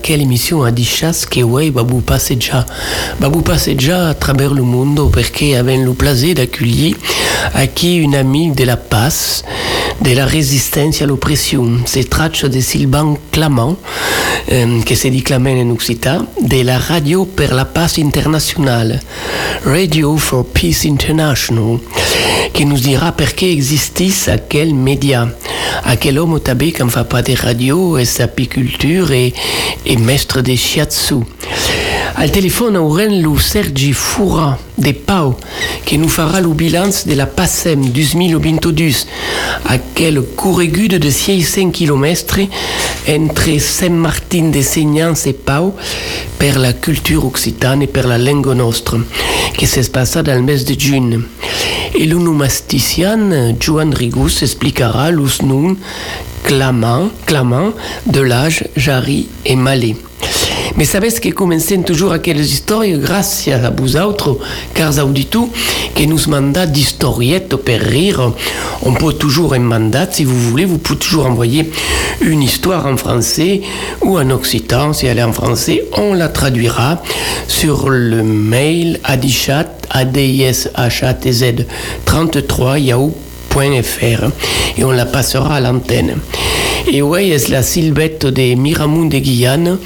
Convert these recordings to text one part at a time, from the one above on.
quelle émission a Dichas che voi va vous passeggiare, va vous passeggiare à travers le monde perché avem le plaisir d'accueillir qui une amie de la pace, de la résistance à l'oppression. C'est tracce de Sylvain Clamant, euh, qui se dit Clamant en occitan, de la Radio per la Pace Internationale, Radio for Peace International, qui nous dira perché existisse à quel média, à quel homme tabé qui ne fait pas de radio et sapiculture et, et maître de shiatsu. Al aurem lo Sergi Fura de Pau, qui nous fera le bilan de la PASSEM 2022, à quel corregude de 600 km entre Saint-Martin de Segnans et Pau per la culture occitane et per la langue nostre, qui s'est passé dans le mes de juin. Et l'onomastician Joan Rigus expliquera noms clamant, clamant de l'âge, Jarry et Malais. Mais savez que comencem toujours aquelles histoires? Grâce à vous autres, car auditu, que nous mandat d'historiettes per rire. On peut toujours un mandat, si vous voulez, vous pouvez toujours envoyer une histoire en français ou en occitan, si elle est en français, on la traduira sur le mail adichat, adishatz 33 et on la passera à l'antenne. Et ouais, c'est la Sylvette de Miramoun de Guyane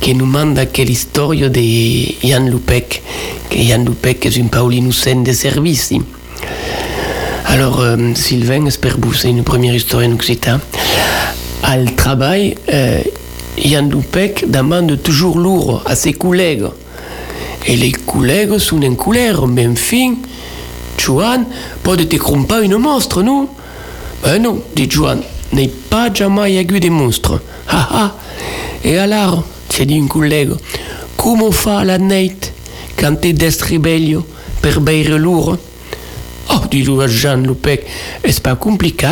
qui nous manda quelle histoire de Yann Lupec, que Yann Lupec est une Paulinoucène de service. Alors, euh, Sylvain, j'espère que c'est une première histoire en occitan. Al travail, euh, Yann Lupec demande toujours lourd à ses collègues. Et les collègues sont en colère, mais enfin, Joan, pas de te pas une monstre, non Ben non, dit Joan, n'est pas jamais eu des monstres. Ha ha Et alors, c'est dit un collègue, comment fa la nuit quand t'es des ribello per beire lourd Oh, dit Jean Lupec, est-ce pas compliqué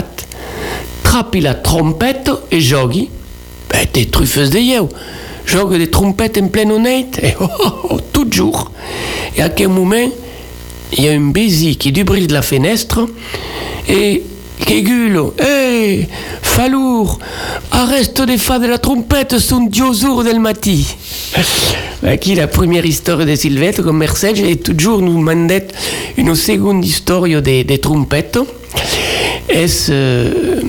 Trappi la trompette et jogui. Ben, t'es truffeuse de yeux. Jogue des trompettes en pleine nuit, et oh, oh, oh, toujours. Et à quel moment, il y a un baiser qui débrise la fenêtre, et Kegulo, hé, Falour, arrête de faire de la trompette son diosour del mati. Qui la première histoire de Sylvette, comme Mercedes, et toujours nous mandait une seconde histoire des de trompettes. Est euh,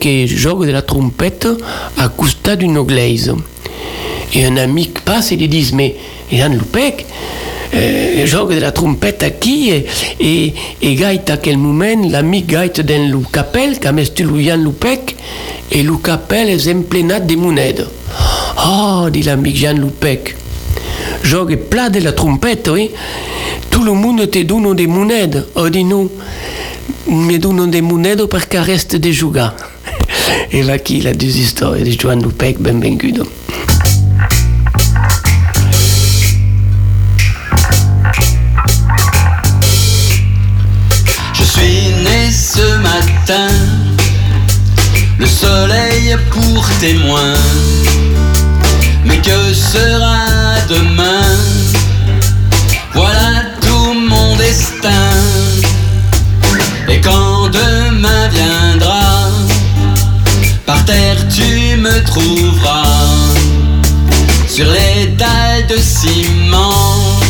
qui joue de la trompette à costa d'une glaise? Et un ami passe et lui dit, mais Yann Lupec, euh, jogue de la trompette à qui et, et, gaite à quel moment l'ami gaite d'un loup capel tu Yann Lupec et loup capel est emplénat de monèdes. Oh, dit l'ami Jean Lupec. Jogue plat de la trompette, oui. Tout le monde te donne des monèdes. Oh, dis nous, me donne des monèdes parce qu'il reste des jougas? Et là, qui la deux histoires de Joan Lupec, benvenuto. Le soleil pour témoin. Mais que sera demain? Voilà tout mon destin. Et quand demain viendra, par terre tu me trouveras sur les dalles de ciment,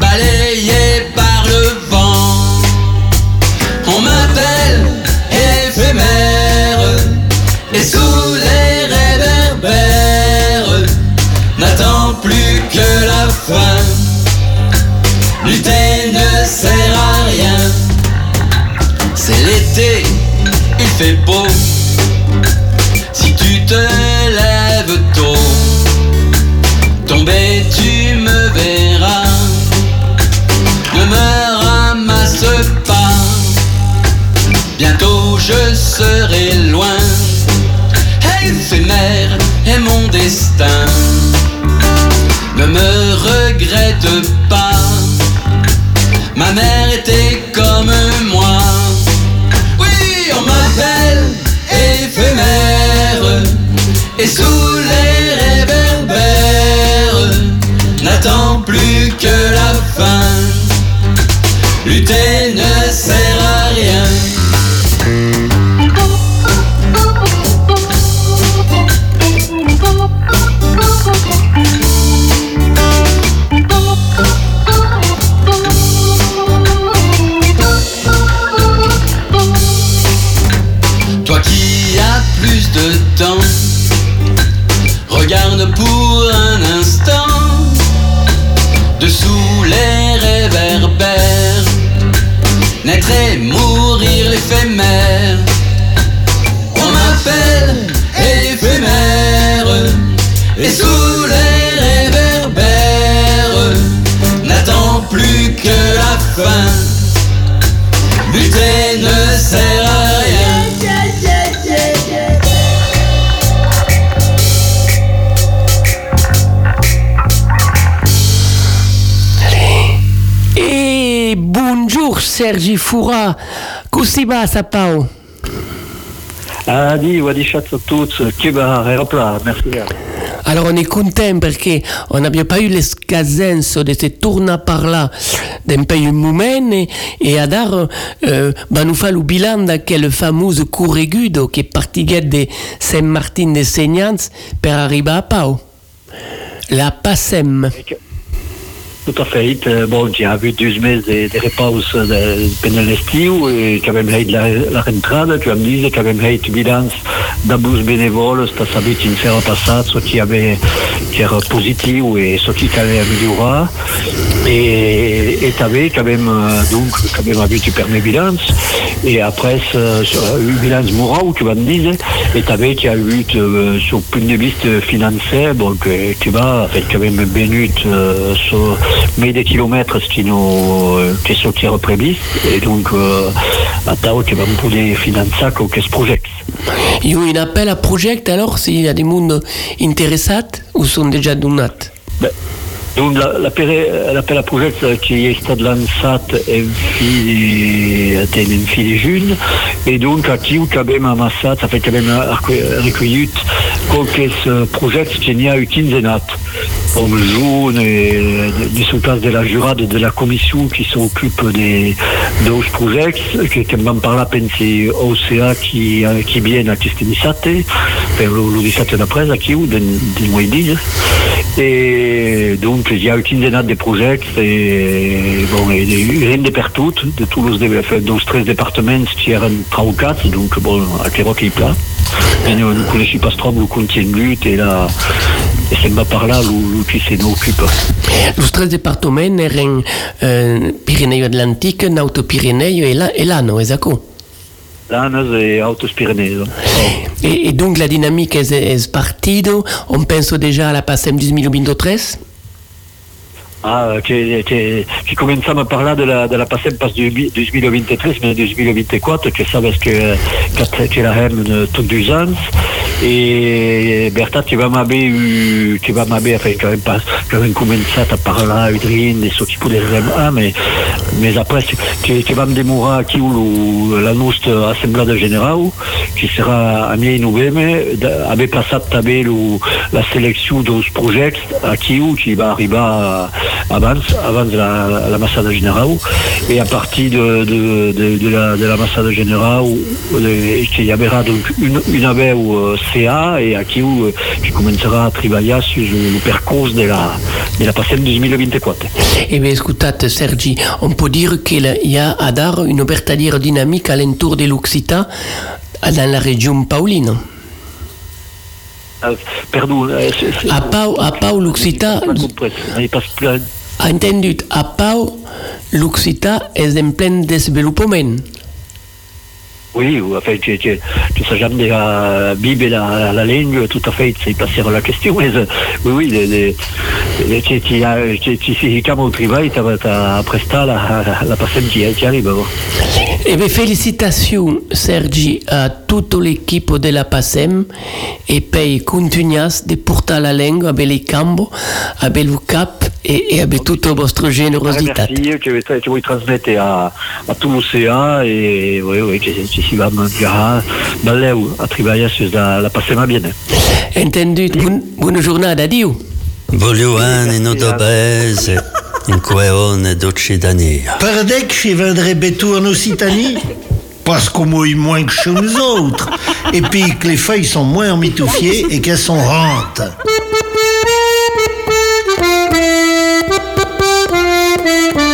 balayé Lutter ne sert à rien. C'est l'été, il fait beau. Si tu te lèves tôt, tomber tu me verras. Ne me ramasse pas Bientôt je serai loin. Éphémère est mon destin. Ma mère était comme moi. Oui, on m'appelle éphémère. Et sous les réverbères, n'attend plus que la fin. Lutter ne mourir l'éphémère. On m'appelle éphémère, et sous les réverbères, n'attends plus que la fin. Sergi si va Sapao? Adi, Wadishat tous, Kiba, Repla, merci. Alors on est content parce on n'avait pas eu l'escasenso de se tourner par là d'un pays moment et, et adar euh, ben nous fait le bilan de quel fameux corregudo qui est parti de Saint-Martin de Segnans per arriver à Pau. La Passem. Tout à fait. Euh, Bon, j'ai vu deux meses de, de repauses de, pendant l'estiu et quand même eu la, la rentrada, tu me disais quand même eu bilans d'abus bénévoles, sta sabit in faire passat, ce qui avait, qui era positif et ce qui avait amélioré. Et, et t'avais quand même, euh, donc, quand même vu tu permets bilans. Et après, eu bilans mourant, tu vas me dire, et t'avais qui a eu, euh, sur point de vue financier, donc, euh, tu vas, fait quand même bénut, euh, sur, mais des kilomètres qui nous qui sont qui prévus et donc euh, à Tao qui va me pouvoir financer qu'est ce projet. Il y a un appel à projet alors s'il y a des mondes intéressés ou sont déjà donnés ben, donc l'appel à projet qui est stade lancé est une fille jeune et donc à qui quand même amassat ça fait quand même recueilli quelques projets qui n'y a eu qu'une comme jaune et des soutanes de la jurade de la commission qui s'occupe des deux projets qui qui m'en parle à peine c'est OCA qui qui viennent à Kistinisate enfin l'Odissate d'après à qui ou des mois et donc il y a une dizaine de projets et bon et rien de partout de tous les enfin, 12 13 départements qui eran 3 ou 4 donc bon à Québec il plat et nous ne connaissons pas trop nous contiennent lutte et là et c'est pas par là où qui s'en occupe. Les 13 départements euh, Pirineo Atlantique, Nauto Pirineo et, la, et l'Ano, et Autos Pyrénées. Et, et donc la dynamique est, est partido, on pense déjà à la PASEM 2023 Ah, che, che, che cominciamo a parlare della, della PASEM pas 2023, mais 2024, che sabes che, che, la hem tot deux ans, et Bertha, tu vas m'aber eu, tu vas m'aber, enfin, quand même pas, quand même commencé à parler, Udrin, des sorties pour les RMA, mais, mais après, tu, me démourir qui ou la nostra assemblée générale, qui sera à mi novembre, avait passé taber la sélection de ce projet, à qui ou qui va arriver avant, avant la, la massade générale, et à partir de, la, de la il y aura donc une, une abeille au CA et à qui, où, qui commencera à travailler sur le parcours de la, de la PASSEM 2024. Eh bien, écoutez, Sergi, on peut dire qu'il y a à dar une vertadière dynamique alentour de l'Occità dans la région Paulino. Euh. Euh, Pau, à Pau l'Occità, plein- entendu, à Pau, l'Occità est en plein développement. Oui, ou, enfin, tu, tu, sais jamais la Bible la, la langue, tout à fait, c'est passer la question. Mais, euh, oui, oui, les, les, les, tu, tu, tu, tu, travail, tu as, après la, la, personne qui, arrive. Bon. Eh bien, félicitations, Sergi, à toute l'équipe de la PASEM et puis continuas de porter la langue avec les cambos, avec le cap et, et avec toute votre générosité. Merci, que tu, tu vas transmettre à, à tout l'océan et oui, oui, que tu si va me dire, balèu, à travailler sur la, la passema bien. Entendu, bon, bonne journée, adieu. Voglio anni no paese, in queone d'Occitania. Perdec chez viendrait bétou en Occitanie? Parce qu'on mouille moins que chez nous autres. Et puis que les feuilles sont moins emmitouffiées et qu'elles sont rentes. Música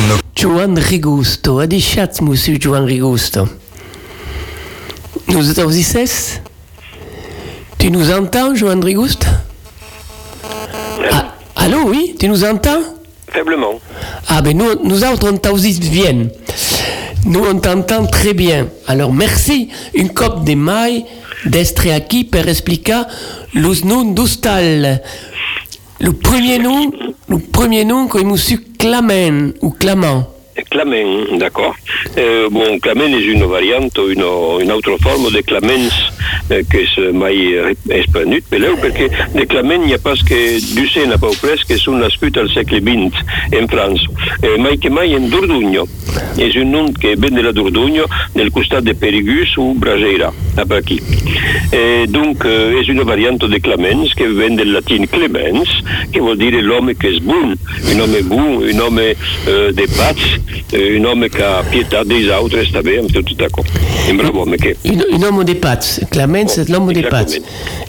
no Joan Rigusto. Adichat, monsieur Joan Rigusto. Nous audices Tu nous entends, Joan Rigusto ah, Allô, oui Tu nous entends? Faiblement. Ah ben nous, nous autres, on t'audice bien. Nous, on t'entend très bien. Alors, merci. Une cop de mai d'estre aquí per explicar los d'hostal. Le premier nom, le premier nom que monsieur Clamen ou Clamant. Clamen, d'accord. Euh, bon, Clamen est une variante, une, une autre forme de Clamens euh, que se mai espanut, però perché de Clamen n'hi ha pas que ducena pau pres que són nascut al segle XX en França. Eh, mai que mai en Dordugno. És un nom que ven de la Dordugno del costat de Perigus ou Brageira, cap aquí. Eh, donc, eh, és una variante de Clamens que ven del latin clemens, que vol dir l'home que és bon, un home bon, un home eh, eh, un home que ha pietat des altres, està bé, amb tot d'acord. Un bravo home que... Un, un homme des pattes. Clement, c'est l'homme des pattes.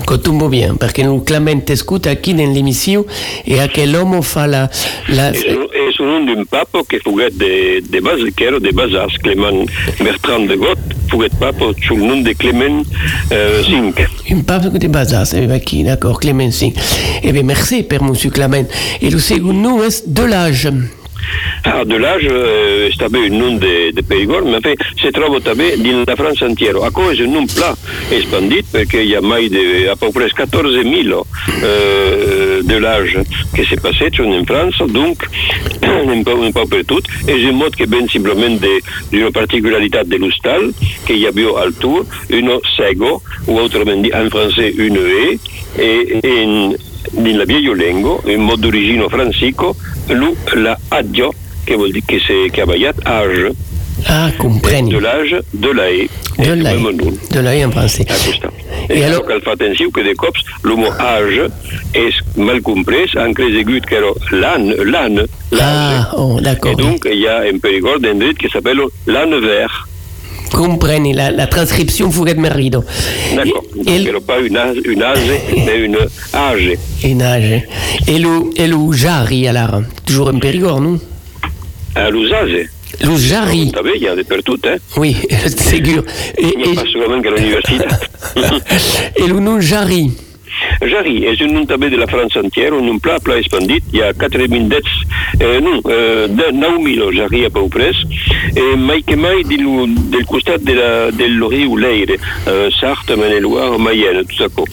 Cotumbo bien, parce que nous Clement t'écoute aquí dans l'émission et à quel homme fa la... la un, és un nom d'un papo que fuguet de, de bas, que era de Basas, Clement Bertrand de Got, fuguet papo sul nom de Clement eh, V. Un pape de bazar, c'est aquí, d'accord, Clement Singh. Eh bien, merci, Père Monsieur Clement. Et le second nom est de l'âge. Ah, de l'âge, eh, de, de Perigord, mais en fait, se troba també dins la França entiera. Acò és un nom pla expandit perquè hi ha mai de, a peu près 14.000 eh, de l'âge que s'est passé en França, donc un peu, un peu per tot. És un mot que ven simplement d'una particularitat de l'hostal, que hi havia al tour, uno cego, o autrament dit en francès une e, e in la viejo lingua, in mot d'origine francico, lu la aggio, che vuol dire che, se, che ha ballat age, Ah, compreni. de l'âge, de la e. De e nom. De l'âge en français. A questa. E E allora- allora cal fa atenció que de cops lo mot age és mal comprès, han cregut que era l'an, l'an, l'âge. Ah, oh, Et d'accord. donc, il y a un périgord un dret qui s'appelle l'âne vert. Compreni, la, la transcription Fouret Merrido. D'accord. Et, Donc, et, pas une âge, une âge, mais une âge. et nage. Et le, et le Jari, alors. Toujours un Périgord, non? À l'usage. Le Jari. Vous savez, il y a des per tout, hein. Oui, c'est sûr. Et, Il n'y a pas seulement qu'à l'université. et, et le nom Jari. Jari és un nom de la França entière, un pla, pla expandit, hi ha 4.000 dets, eh, non, eh, de 9.000 Jari a peu pres, eh, mai que mai del, del costat de la, del riu Leire, eh, Sarthe, Maine-Loire, Mayenne, tot això.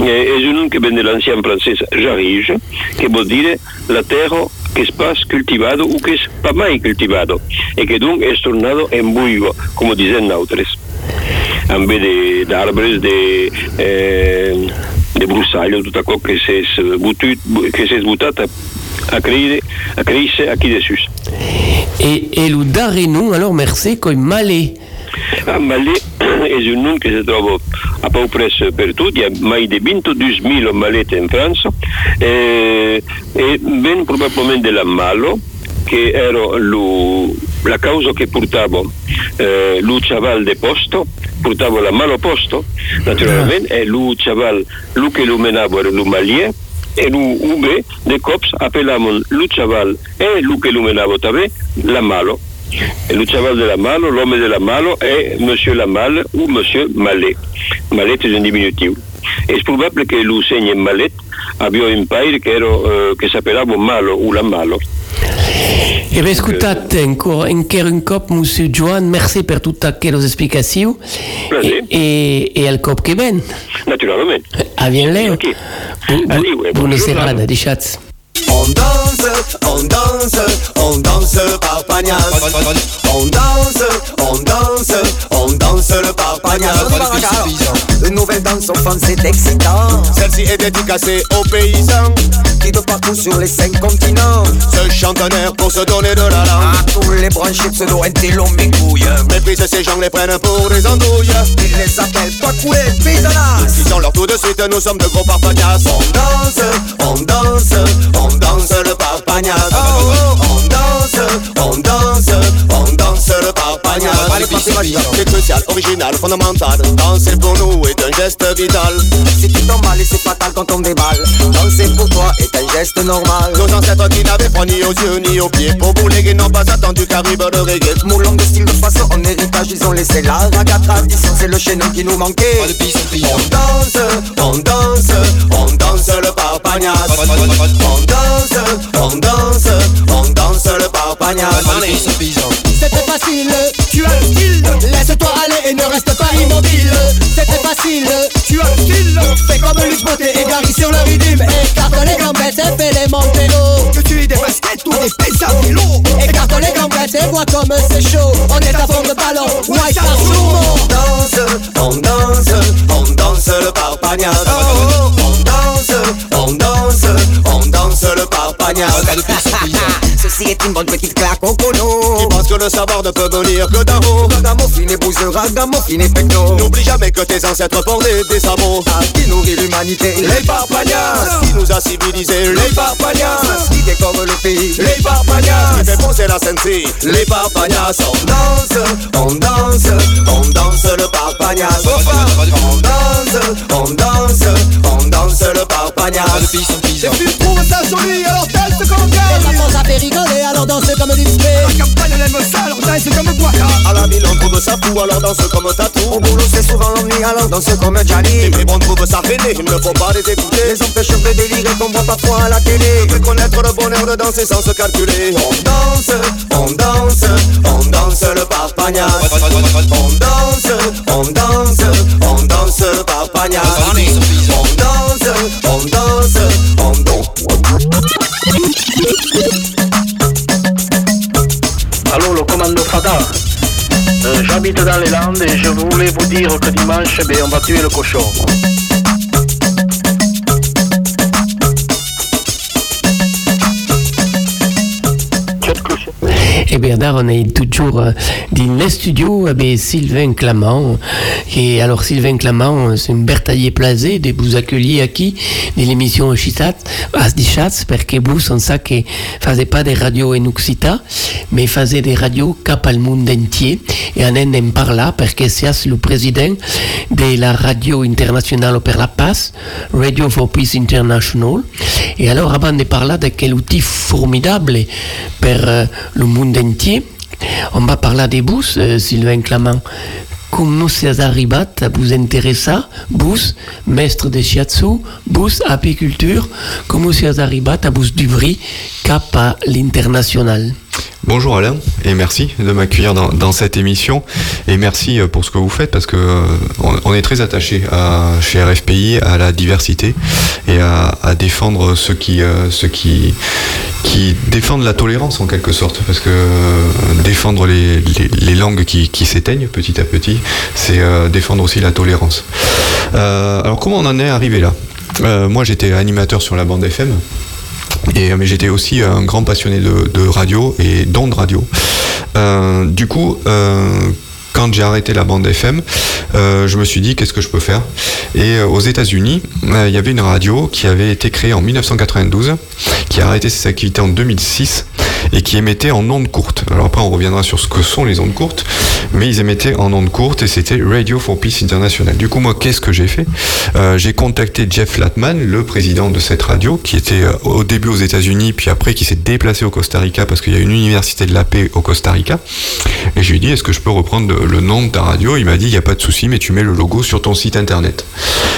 Eh, és un nom que ven de l'ancien francès Jarige, que vol dir la terra que es pas cultivado o que es pas mai cultivado, e que donc es tornado en buigo, como dicen nosaltres. en vez de- d'arbres, de, eh, de brussailles, tot això que s'és butut, que s'és botat a, a, créer, a créixer aquí dessus. Et, et le daré nom, alors, merci, comme Malé. Ah, Malé és un nom que se troba a peu pres per tot, hi ha mai de 22.000 maletes en França, eh, e ven probablement de la malo, che era lo, la causa che portava eh, lo chaval de posto, portava la malo posto, naturalmente, e lo chaval, lo che lo menava era lo malier, e lo ube de cops appelavano lo chaval e lo che lo menava també la malo. Et le chaval de la malo, l'homme de la malo est Monsieur la Malle ou Monsieur Mallet. Mallet est un diminutif. Et c'est probable que l'enseigne Mallet avait un père qui, era, euh, qui s'appelait Malo ou la Malo. Eh bien, écoutat, encore, encore un cop, monsieur Joan, merci pour toutes aquelles explications. Plaisir. Et, et, et al cop que ven. Naturellement. A bien serrade, Laure. des chats. On danse, on danse, on danse le parpagnas. On danse, on danse, on danse le parpagnas. Une nouvelle danse offense est excitant. Celle-ci est dédicacée aux paysans qui de partout sur les cinq continents se chantent un air pour se donner de la langue. À tous les branchés pseudo intello mes couilles. Méprise ces gens les prennent pour des andouilles. Ils les appellent pas couler paysanas. Ils sont leur tout de suite, nous sommes de gros parpagnas. On danse, on danse, on danse le parpagnas. On danse, on danse, on danse C'est crucial, original. fondamental. Danser pour nous est un geste vital. Si tu tombes mal et c'est fatal quand on déballe, danser pour toi est un geste normal. Nos ancêtres qui n'avaient pas ni aux yeux ni aux pieds, pour bouler qui n'ont pas attendu qu'arrive le reggae. Moulons de style de façon en héritage, ils ont laissé la raga tradition, c'est le chaînon qui nous manquait. On danse, on danse, on danse le parpagnas. On danse, on danse, on danse le parpagnas. C'était facile, tu as le style. Laisse-toi aller et ne reste pas immobile. C'était facile, tu as le style. Fais comme Luc Beauté et Gary sur le rythme. Écarte les gambettes et fais les montélos Que tu aies des baskets ou des vélo Écarte les gambettes et vois comme c'est chaud. On est à fond de ballon, White Star Sumo. On danse, on danse, on danse le parpagnas. On danse, on danse, on danse le parpagnas. Ceci est une bonne petite claque au cono le savoir ne peut venir que d'en haut. Ragamuffin épouse ragamuffin et pecno N'oublie jamais que tes ancêtres portaient des sabots. Ah, qui nourrit l'humanité? Les parpagnas, qui nous a civilisés? Les parpagnas, Qui décore le pays? Les parpagnas, qui fait penser la Sensi. Les parpagnas, on danse, on danse, on danse le parpagnas. On danse, on danse, on danse le parpagnas. Tu trouves ça joli alors danse gagne enfants ça fait rigoler alors danser comme des La campagne elle aime ça alors danse comme Guaca À la ville on trouve ça fou, alors danse comme tatou. Au boulot c'est souvent l'ennui alors danse comme Johnny Mais bon, trouve ça fêlé, il ne faut pas les écouter. Les empêcheurs de délirer qu'on voit parfois à la télé De connaître le bonheur de danser sans se calculer. On danse, on danse, on danse le parpagnas. On danse, on danse, on danse le parpagnas. On danse, on danse, on J'habite dans les Landes et je voulais vous dire que dimanche, ben, on va tuer le cochon. Et là, on est toujours euh, dans le studio avec Sylvain Clamant. Et alors, Sylvain Clamant, c'est un bertaillé placé de vous accueillir aquí dans l'émission Chitat, parce que vous, on sait que faisait pas des radios en Occita, mais faisait des radios cap al monde entier. Et on en parle parce que c'est le président de la radio internationale per la Paz, Radio for Peace International. Et alors, avant de parler de quel outil formidable pour euh, le monde on va parler des bus, euh, Sylvain Clamant. Comment c'est arrivé à vous intéresser, vous, maître de shiatsu, vous, apiculture, comment c'est arrivé à vous d'ouvrir cap à l'international Bonjour Alain et merci de m'accueillir dans, cette émission. Et merci euh, pour ce que vous faites parce que euh, on, on est très attaché chez RFPI à la diversité et à, défendre ceux qui euh, qui défendent la tolérance en quelque sorte. Parce que défendre les, langues qui, s'éteignent petit à petit c'est défendre aussi la tolérance. Alors comment on en est arrivé là? Moi j'étais animateur sur la bande FM et, mais j'étais aussi un grand passionné de, radio et d'ondes radio. Euh, du coup, euh, quand j'ai arrêté la bande FM, euh, je me suis dit qu'est-ce que je peux faire? Et euh, aux États-Unis, euh, il y avait une radio qui avait été créée en 1992, qui a arrêté ses activités en 2006 et qui émettait en ondes courtes. Alors après, on reviendra sur ce que sont les ondes courtes, mais ils émettaient en ondes courtes et c'était Radio for Peace International. Du coup, moi, qu'est-ce que j'ai fait? Euh, J'ai contacté Jeff Flatman, le président de cette radio, qui était euh, au début aux États-Unis, puis après qui s'est déplacé au Costa Rica parce qu'il y a une université de la paix au Costa Rica. Et je lui ai dit, est-ce que je peux reprendre le- nom de ta radio? Il m'a dit, il n'y a pas de souci, mais tu mets le logo sur ton site internet.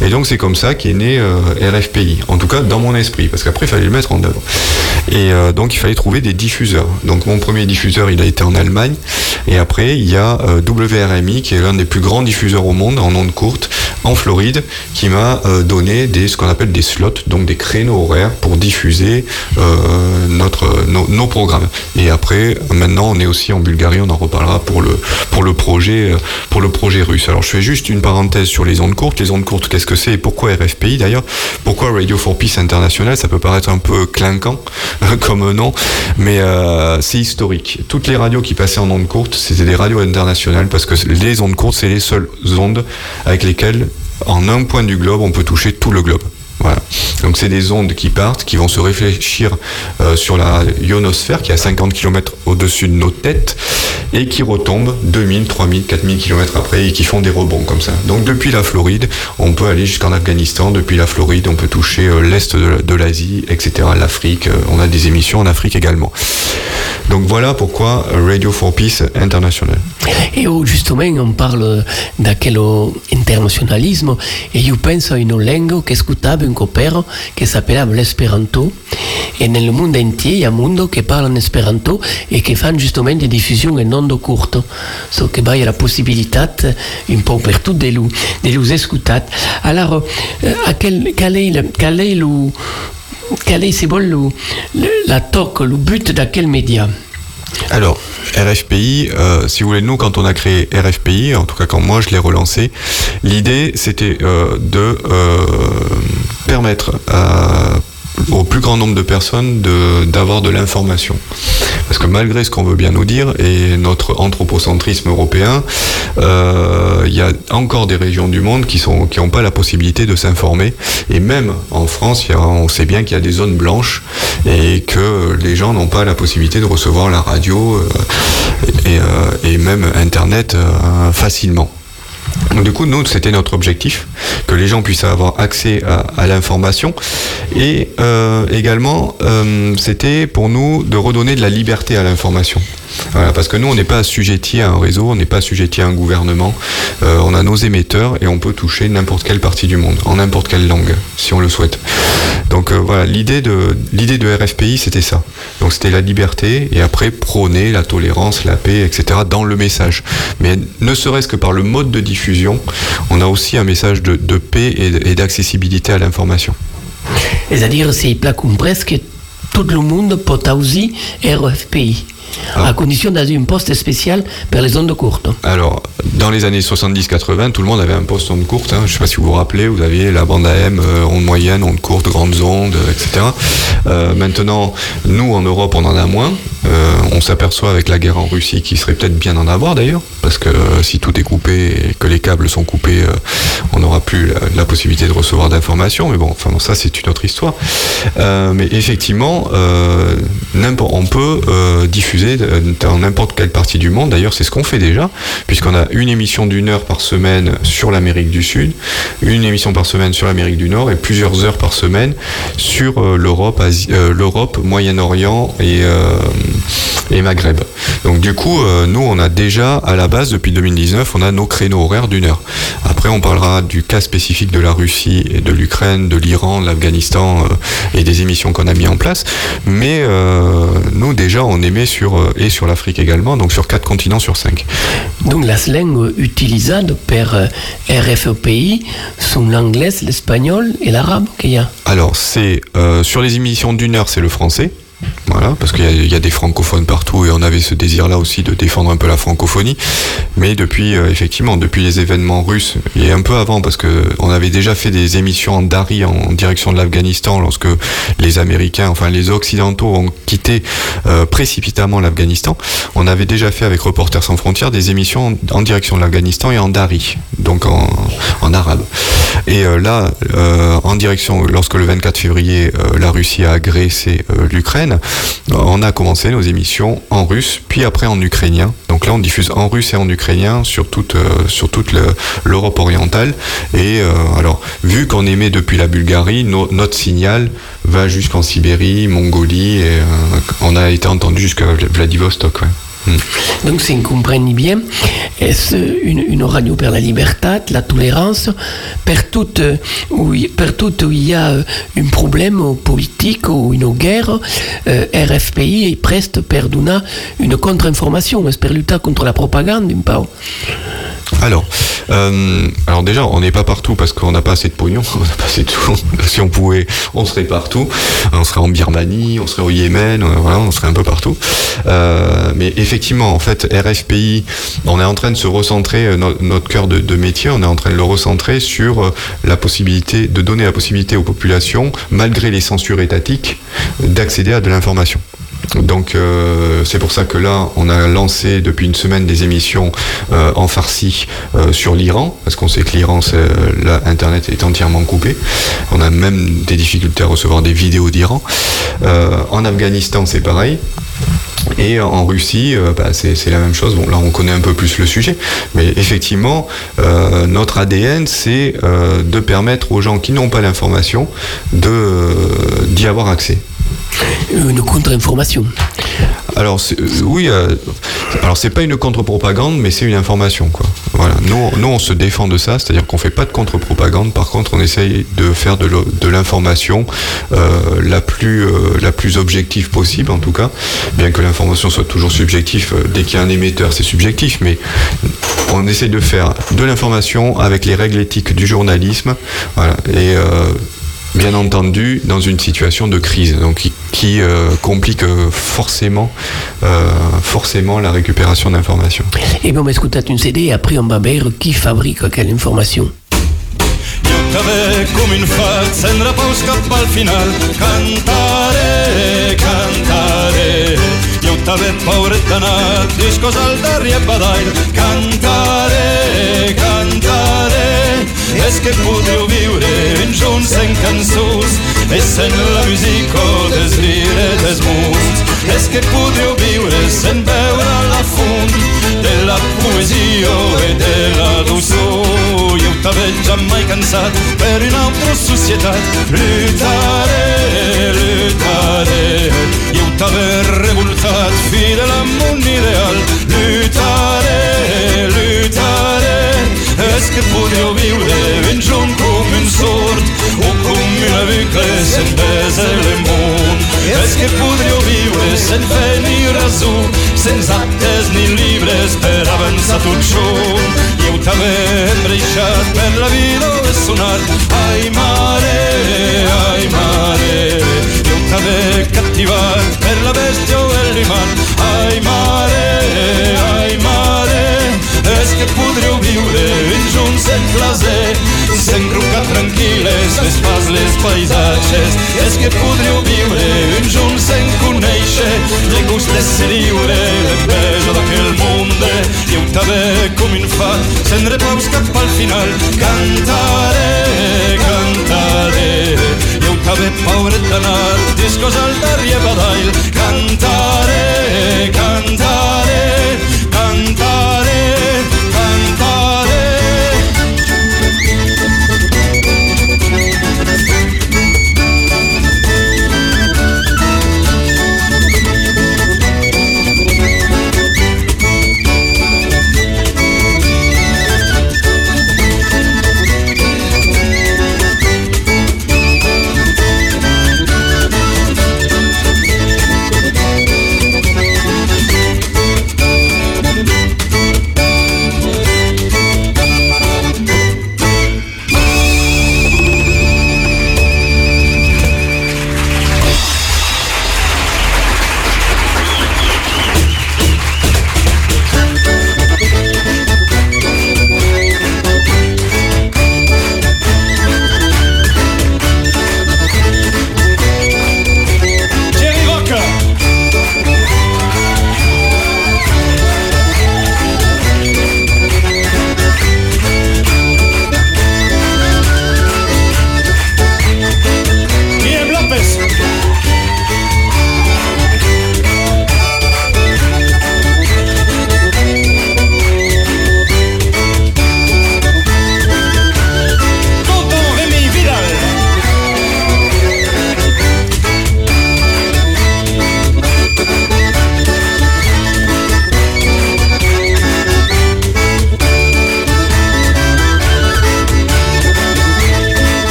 Et donc c'est comme ça qu'est né euh, RFPI, en tout cas dans mon esprit, parce qu'après il fallait le mettre en œuvre. Et donc il fallait trouver des Donc mon premier diffuseur il a été en Allemagne, et après il y a euh, WRMI qui est l'un des plus grands diffuseurs au monde en ondes courtes en Floride, qui m'a euh, donné des ce qu'on appelle des slots, donc des créneaux horaires pour diffuser euh, notre nos, programmes. Et après maintenant on est aussi en Bulgarie, on en reparlera pour le pour le projet pour le projet russe. Alors je fais juste une parenthèse sur les ondes courtes. Les ondes courtes, qu'est-ce que c'est et pourquoi RFPI d'ailleurs? Pourquoi Radio for Peace International? Ça peut paraître un peu clinquant comme nom, mais euh, c'est historique. Toutes les radios qui passaient en ondes courtes, c'était des radios internationales parce que les ondes courtes, c'est les seules ondes avec lesquelles, en un point du globe, on peut toucher tout le globe. Donc c'est des ondes qui partent, qui vont se réfléchir euh, sur la ionosphère qui est à 50 km au-dessus de nos têtes et qui retombent 2000, 3000, 4000 km après et qui font des rebonds comme ça. Donc depuis la Floride, on peut aller jusqu'en Afghanistan. Depuis la Floride, on peut toucher euh, l'Est de, l'Asie, etc., l'Afrique. Euh, On a des émissions en Afrique également. Donc voilà pourquoi Radio for Peace International. E oh, justement, on parle daquele internazionalismo e io penso in una lingua che ascoltavo in copero che s'appellava l'esperanto e parlano esperanto e che fanno giustamente diffusione in mondo corto so che vai la possibilità un po' per tutti di, di los ascoltare allora eh, a quel, qual è, il- qual è, lo, qual è se vuole lo- la tocca, le but da quel média? Alors, RFPI, euh, si vous voulez, nous, quand on a créé RFPI, en tout cas quand moi je l'ai relancé, l'idée c'était euh, de euh, permettre à- au plus grand nombre de personnes d'avoir de, l'information. Parce que malgré ce qu'on veut bien nous dire et notre anthropocentrisme européen, euh, il y a encore des régions du monde qui n'ont qui pas la possibilité de s'informer. Et même en France, on sait bien qu'il y a des zones blanches et que les gens n'ont pas la possibilité de recevoir la radio euh, et, euh, et même Internet euh, facilement. Du coup, nous, c'était notre objectif, que les gens puissent avoir accès à, l'information. Et euh, également, euh, c'était pour nous de redonner de la liberté à l'information. Parce que nous, on n'est pas assujetti à un réseau, on n'est pas assujetti à un gouvernement. Euh, on a nos émetteurs et on peut toucher n'importe quelle partie du monde, en n'importe quelle langue, si on le souhaite. Donc euh, voilà, l'idée de l'idée de RFPI, c'était ça. Donc c'était la liberté et après prôner la tolérance, la paix, etc. dans le message. Mais ne serait-ce que par le mode de diffusion, on a aussi un message de, paix et d'accessibilité à l'information. C'est-à-dire, c'est plat compresse que tout le monde peut aussi RFPI, à condition d'avoir un poste spécial pour les ondes courtes. Alors, dans les années 70-80, tout le monde avait un poste onde courte. hein. Je ne sais pas si vous vous rappelez, vous aviez la bande AM, euh, onde moyenne, onde courte, grandes ondes, etc. Euh, maintenant, nous, en Europe, on en a moins. Euh, on s'aperçoit avec la guerre en Russie qu'il serait peut-être bien d'en avoir d'ailleurs, parce que euh, si tout est coupé et que les câbles sont coupés, on n'aura plus la, la possibilité de recevoir d'informations. Mais bon, enfin, bon, ça, c'est une autre histoire. Mais effectivement, on peut diffuser de- dans n'importe quelle partie du monde. D'ailleurs, c'est ce qu'on fait déjà, puisqu'on a une émission d'une heure par semaine sur l'Amérique du Sud, une émission par semaine sur l'Amérique du Nord et plusieurs heures par semaine sur euh, l'Europe, euh, l'Europe, Moyen-Orient et, euh, et Maghreb. Donc du coup, euh, nous, on a déjà, à la base, depuis 2019, on a nos créneaux horaires d'une heure. Après, on parlera du cas spécifique de la Russie et de l'Ukraine, de l'Iran, de l'Afghanistan euh, et des émissions qu'on a mis en place. Mais euh, nous, déjà, on émet sur, euh, et sur l'Afrique également, donc sur quatre continents sur cinq. Donc, la langue utilisée par euh, RFPI sont l'anglais, l'espagnol et l'arabe qu'il y a. Alors, c'est euh, sur les émissions d'une heure, c'est le français. Voilà, parce qu'il y, a- des francophones partout et on avait ce désir-là aussi de défendre un peu la francophonie. Mais depuis, euh, effectivement, depuis les événements russes et un peu avant, parce que on avait déjà fait des émissions en Dari en direction de l'Afghanistan lorsque les Américains, enfin les Occidentaux ont quitté euh, précipitamment l'Afghanistan. On avait déjà fait avec Reporters sans frontières des émissions en, direction de l'Afghanistan et en Dari, donc en, arabe. Et euh, là, en direction, lorsque le 24 février, la Russie a agressé euh, on a commencé nos émissions en russe, puis après en ukrainien. Donc là, on diffuse en russe et en ukrainien sur toute, euh, l'Europe orientale. Et euh, alors, vu qu'on émet depuis la Bulgarie, no- notre signal va jusqu'en Sibérie, Mongolie, et euh, on a été entendu jusqu'à Vla- Vladivostok. Hmm. Donc, si on comprend bien, est-ce une, une radio pour la liberté, la tolérance, per tout, euh, où, il- y a euh, un problème politique ou une guerre, euh, RFPI est preste per donner une contre-information, per lutter contre la propagande, un peu. Alors, euh, alors déjà, on n'est pas partout parce qu'on n'a pas assez de pognon, on n'a pas assez de tout. Si on pouvait, on serait partout. On serait en Birmanie, on serait au Yémen, euh, voilà, on serait un peu partout. Euh, mais effectivement, en fait, RFPI, on est en train de se recentrer, euh, no- notre cœur de, métier, on est en train de le recentrer sur euh, la possibilité, de donner la possibilité aux populations, malgré les censures étatiques, d'accéder à de l'information. Donc euh, c'est pour ça que là, on a lancé depuis une semaine des émissions euh, en farsi euh, sur l'Iran, parce qu'on sait que l'Iran, là, Internet est entièrement coupé. On a même des difficultés à recevoir des vidéos d'Iran. En Afghanistan, c'est pareil. Et en Russie, bah, c'est la même chose. Bon, là, on connaît un peu plus le sujet, mais effectivement, notre ADN, c'est de permettre aux gens qui n'ont pas l'information d'y avoir accès. Une contre-information. Alors euh, oui, euh, alors c'est pas une contre-propagande, mais c'est une information quoi. Voilà, nous, nous on se défend de ça, c'est-à-dire qu'on fait pas de contre-propagande. Par contre, on essaye de faire de l'information euh, la plus euh, la plus objective possible en tout cas, bien que l'information soit toujours subjective. euh, dès qu'il y a un émetteur, c'est subjectif, mais on essaye de faire de l'information avec les règles éthiques du journalisme, voilà, et euh, bien entendu dans une situation de crise, donc qui, qui, euh, complique euh, forcément, euh, forcément la récupération d'informations. Et bien, on va écouter une CD et après, on va voir qui fabrique quelle information? Cap al final d'anar Discos al cantare És que podríeu viure en junts en cançons i sent la música des lire des munts És que podríeu viure sen veure la font de la poesia i de la dolçor Jo t'avais mai cansat per una altra societat Lluitare, lluitare Jo t'avais revoltat fidel amb un ideal Lluitare, lluitare És que podríeu viure ben junt com un sort o com una bucle sen besa l'emont És que podríeu viure sen fe ni raó sense actes ni llibres per avançar tot junt i ho també hem deixat per la vida de sonar ai mare, ai mare. I ho també captivat per la bèstia o l'imant ai mare, ai mare. és que podríeu viure ben junts en plaer s'engrucar tranquil·les les pas, les paisatges. És que podríeu viure ben junts en conèixer el gust de ser lliure l'enveja d'aquell món i ho també com un fa. Se'n repaus cap al final cantare, cantare i ho també paura d'anar discos al darri e badail cantare, cantare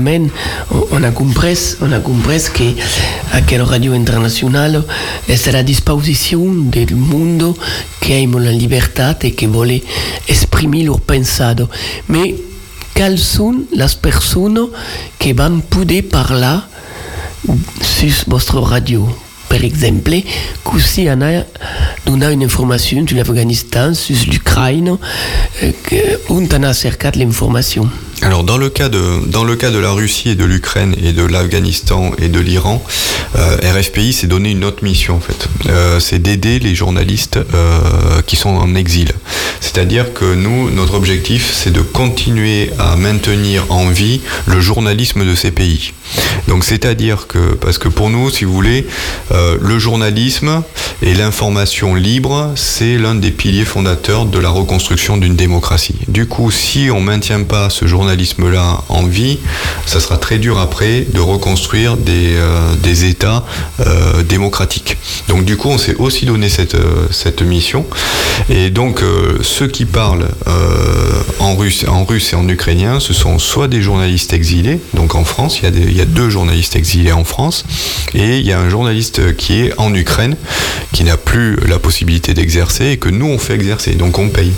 monsieur, monsieur Clamen, on, on a compris, on a compris que aquella radio internationale est à la disposition del mundo que aime la libertad et que vole exprimer leur pensado. Mais quelles sont les personnes qui vont pouvoir parler sur votre radio per exemple, così on a une information sur l'Afghanistan, sur l'Ukraine, euh, que- on en a cercat l'information. Alors dans le cas de dans le cas de la Russie et de l'Ukraine et de l'Afghanistan et de l'Iran, euh, RFPI s'est donné une autre mission en fait. Euh, c'est d'aider les journalistes euh, qui sont en exil. C'est-à-dire que nous, notre objectif, c'est de continuer à maintenir en vie le journalisme de ces pays. Donc c'est-à-dire que parce que pour nous, si vous voulez, le journalisme et l'information libre, c'est l'un des piliers fondateurs de la reconstruction d'une démocratie. Du coup, si on maintient pas ce journalisme-là en vie, ça sera très dur après de reconstruire des, euh, États euh, démocratiques. Donc du coup, on s'est aussi donné cette, euh, mission. Et donc, ceux qui parlent en, russe, en russe et en ukrainien, ce sont soit des journalistes exilés, donc en France, il y, a deux journalistes exilés en France, et il y a un journaliste qui est en Ukraine, qui n'a plus la possibilité d'exercer, et que nous, on fait exercer, donc on paye.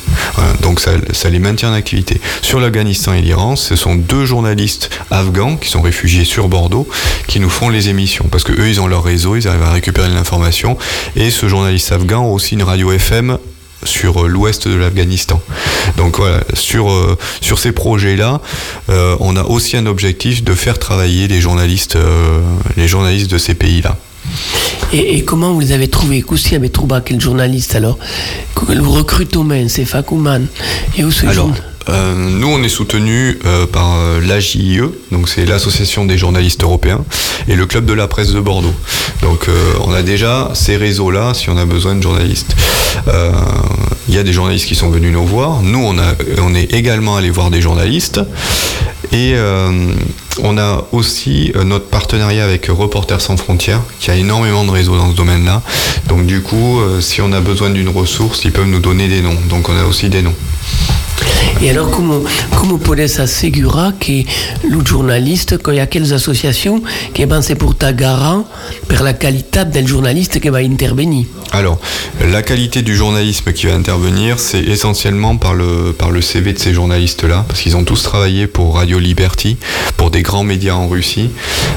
Donc ça, ça les maintient en activité. Sur l'Afghanistan et l'Iran, ce sont deux journalistes afghans qui sont réfugiés sur Bordeaux, qui nous font les émissions, parce que eux, ils ont leur réseau, ils arrivent à récupérer l'information, et ce journaliste afghan a aussi une radio FM sur euh, l'ouest de l'Afghanistan. Donc voilà, sur, euh, sur ces projets-là, euh, on a aussi un objectif de faire travailler les journalistes, euh, les journalistes de ces pays-là. Et, et comment vous les avez trouvés? Così avez trouvé quel journaliste alors? Le recrutement, c'est Fakuman. Et où ce Alors, jour- euh, nous, on est soutenu euh, par euh, l'AJIE, donc c'est l'Association des journalistes européens, et le Club de la presse de Bordeaux. Donc, on a déjà ces réseaux-là si on a besoin de journalistes. Il y a des journalistes qui sont venus nous voir. Nous, on, a, on est également allé voir des journalistes. Et on a aussi notre partenariat avec Reporters sans frontières, qui a énormément de réseaux dans ce domaine-là. Donc du coup, si on a besoin d'une ressource, ils peuvent nous donner des noms. Donc on a aussi des noms. Et alors, comment, comment podes assegurar que le journaliste, qu'il y a quelles associations qui vont se porter garant pour la qualité del journaliste qui va intervenir? Alors, la qualité du journalisme qui va intervenir, c'est essentiellement par le, par le CV de ces journalistes-là, parce qu'ils ont tous travaillé pour Radio Liberty, pour des grands médias en Russie.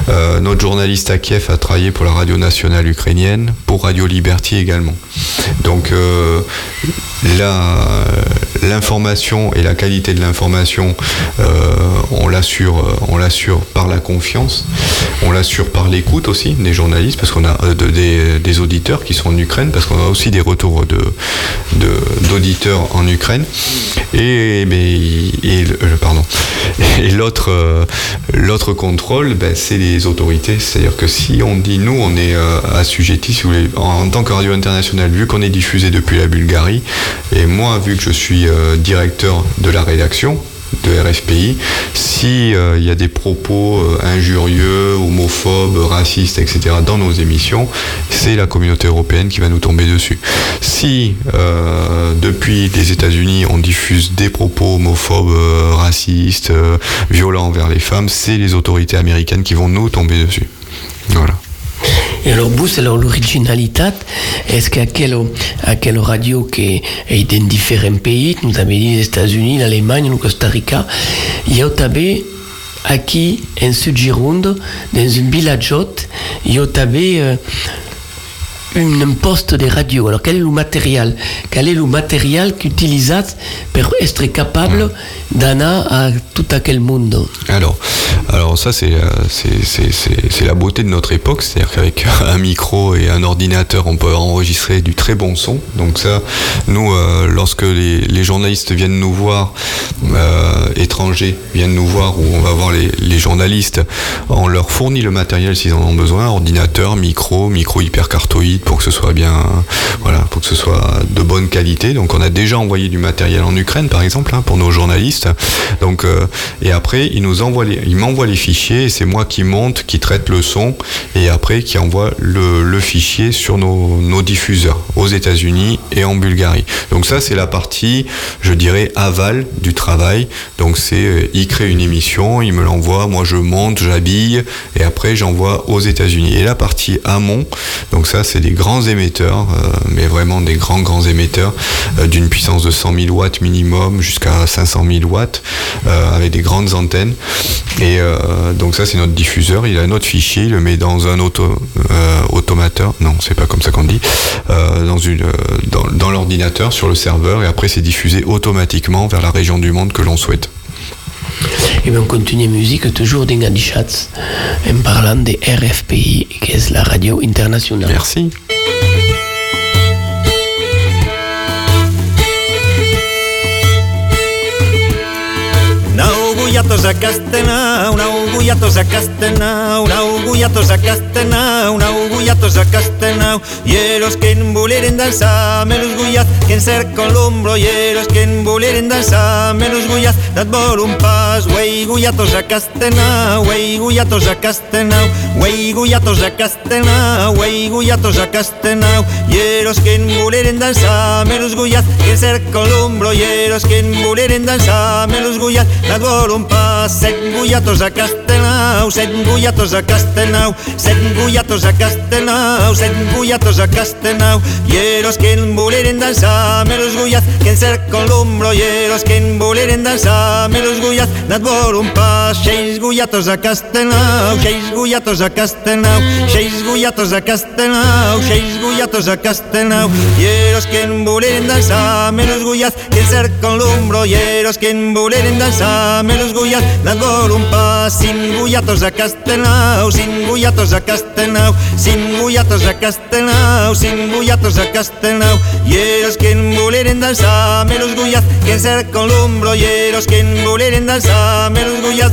Euh, notre journaliste à Kiev a travaillé pour la radio nationale ukrainienne, pour Radio Liberty également. Donc, euh, l'information et la qualité de l'information, euh, on l'assure, euh, on l'assure par la confiance, on l'assure par l'écoute aussi des journalistes, parce qu'on a euh, de- des, auditeurs qui sont en Ukraine, parce qu'on a aussi des retours d'auditeurs en Ukraine. Et, et, pardon. Et l'autre, l'autre contrôle, ben, c'est les autorités. C'est-à-dire que si on dit nous, on est assujetti, si en, en tant que radio internationale, vu qu'on est diffusé depuis la Bulgarie, et moi, vu que je suis euh, directeur de la rédaction, de RFPI, si euh, il y a des propos euh, injurieux, homophobes, racistes, etc. dans nos émissions, c'est la communauté européenne qui va nous tomber dessus. Si depuis les États-Unis on diffuse des propos homophobes, racistes, violents envers les femmes, c'est les autorités américaines qui vont nous tomber dessus. Voilà. Et alors, vous, alors l'originalité, est-ce qu'à quelle, à quelle radio qui est dans différents pays, nous avons dit les États-Unis, l'Allemagne, le Costa Rica, il y a aussi aquí en Sud Gironde, dans une villageote, il y a euh, un poste de radio. Alors, quel est le matériel? Quel est le matériel qu'utilisez pour être capable d'aller à tout aquel monde? Alors, alors ça c'est euh, c'est- la beauté de notre époque, c'est-à-dire qu'avec un micro et un ordinateur, on peut enregistrer du très bon son. Donc ça, nous, euh, lorsque les, les journalistes viennent nous voir, euh, étrangers viennent nous voir, ou on va voir les, les journalistes, on leur fournit le matériel s'ils en ont besoin, ordinateur, micro, micro hypercartoïde pour que ce soit bien, voilà, pour que ce soit de bonne qualité. Donc on a déjà envoyé du matériel en Ukraine, par exemple, hein, pour nos journalistes. Donc euh, et après ils nous envoient les, les fichiers et c'est moi qui monte, qui traite le son et après qui envoie le, le fichier sur nos, nos diffuseurs aux États-Unis et en Bulgarie. Donc ça c'est la partie, je dirais aval du travail. Donc c'est euh, il crée une émission, il me l'envoie, moi je monte, j'habille et après j'envoie aux États-Unis. Et la partie amont, donc ça c'est des grands émetteurs, euh, mais vraiment des grands grands émetteurs euh, d'une puissance de 100 000 watts minimum jusqu'à 500 000 watts euh, avec des grandes antennes. Et donc ça c'est notre diffuseur, il a notre fichier, il le met dans un auto, automateur, non c'est pas comme ça qu'on dit, dans l'ordinateur sur le serveur. Et après c'est diffusé automatiquement vers la région du monde que l'on souhaite. Et bien on continue musique toujours dans Adichatz en parlant de RFPI qui est la radio internationale. Merci. Nauguiatos a Castenau, nauguiatos a Castenau, nauguiatos a Castenau, nauguiatos a Castenau. Y los que en voleren dansa, me los guiat, que en cerca l'ombro, y los que en voleren dansa, me los guiat, dat vol un pas, wey guiatos a Castenau, wey guiatos a Castenau, wey guiatos a Castenau, wey guiatos a Castenau. Y los que en voleren dansa, me los guiat, que en cerca l'ombro, y los que en voleren dansa, me los guiat, dat vol un compàs. Set gullatos a Castellau, set gullatos a Castellau, set gullatos a Castellau, set gullatos a Castellau. Hieros que voleren dansa, me los gullaz, que encer con l'ombro. Hieros que voleren dansa, me los gullaz, nat vor un pas. Seis gullatos a Castellau, seis gullatos a Castellau, seis gullatos a Castellau, seis gullatos a Castellau. Hieros que voleren dansa, me los gullaz, que encer con l'ombro. Hieros que voleren dansa, me los guiat, dat vol un pas, sin guiatos a Castenau, sin guiatos a Castenau, sin guiatos a Castenau, sin guiatos a Castenau. Y los que en voleren dansa, me los guiat, que en cerca l'ombro, y los que en voleren dansa, me los guiat,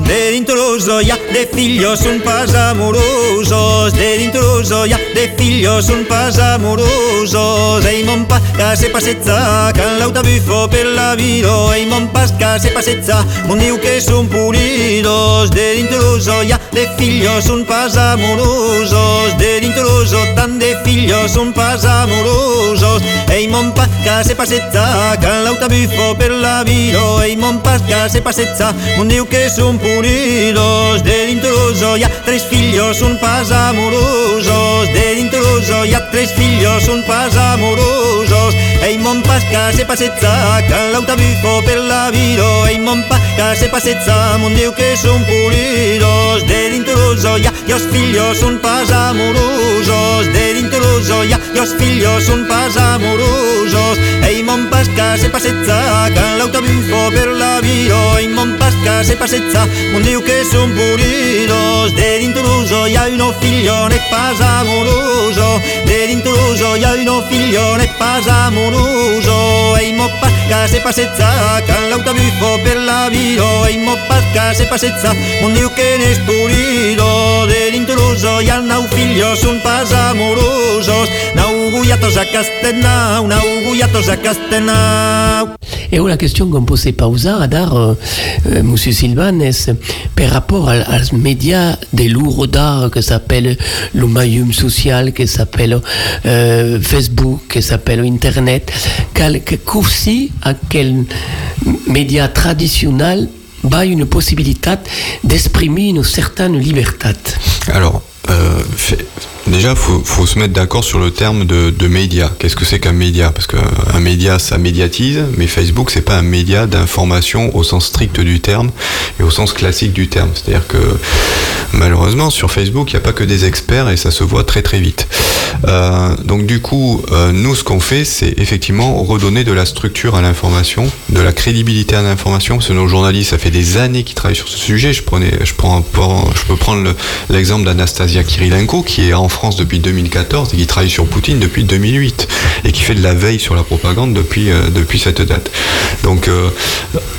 dat vol un pas. De d'intruso ja, de fillos un pas amorosos, de d'intruso ja, de fillos un pas amorosos. Ei, mon pa, que se passetza, que l'autobufo per la viro, ei, mon pas, que se passetza, mon diu que són pulidos. De d'intruso ja, de fillos un pas amorosos, de d'intruso tant de fillos un pas amorosos. Ei, mon pa, que se passetza, que l'autobufo per la viro, ei, mon pas, que se passetza, mon diu que són pulidos. De d'intruso hi ha tres fillos, un pas amorosos. De d'intruso hi ha tres fillos, un pas amorosos. Ei, mon pas, que se passetza, que l'autobufo per la viro, ei, mon pa, que se passetza, mon diu que són pulidos. De d'intruso hi ha los fillos, un pas amorosos. De d'intruso hi ha los fillos, un pas amorosos. Ei, mon pas, que se passetza, que l'autobufo per la viro, ei, mon pas, que se passetza, mon diu que són pulidos. De d'intruso hi ha uno figlio, ne pas amoroso. De d'intruso hi ha uno figlio, ne pas amoroso. Ei, mon pas, que se passetza, que l'autobufo per la viro, ei, mon pas, que se passetza, mon diu que n'és pulido. De d'intruso hi ha nau fillos, un pas amorosos. Nau guiatos a Castenau, nau guiatos a Castenau. Et la question qu'on se poser à dar, euh, euh, Monsieur Sylvain, est par rapport à, à les médias de lourds d'art que s'appelle le maillum social, que s'appelle euh, Facebook, que s'appelle Internet, quel, que aussi à quel média traditionnel une possibilité d'exprimer une certaine liberté? Alors, euh, fait- déjà, faut, faut se mettre d'accord sur le terme de, média. Qu'est-ce que c'est qu'un média? Parce qu'un média, ça médiatise, mais Facebook, c'est pas un média d'information au sens strict du terme et au sens classique du terme. C'est-à-dire que malheureusement, sur Facebook, il n'y a pas que des experts et ça se voit très très vite. Euh, donc du coup, euh, nous, ce qu'on fait, c'est effectivement redonner de la structure à l'information, de la crédibilité à l'information. Parce que nos journalistes, ça fait des années qu'ils travaillent sur ce sujet. Je prenais, je peux prendre le- l'exemple d'Anastasia Kirilenko, qui est en France depuis 2014 et qui travaille sur Poutine depuis 2008 et qui fait de la veille sur la propagande depuis euh, depuis cette date. Donc euh,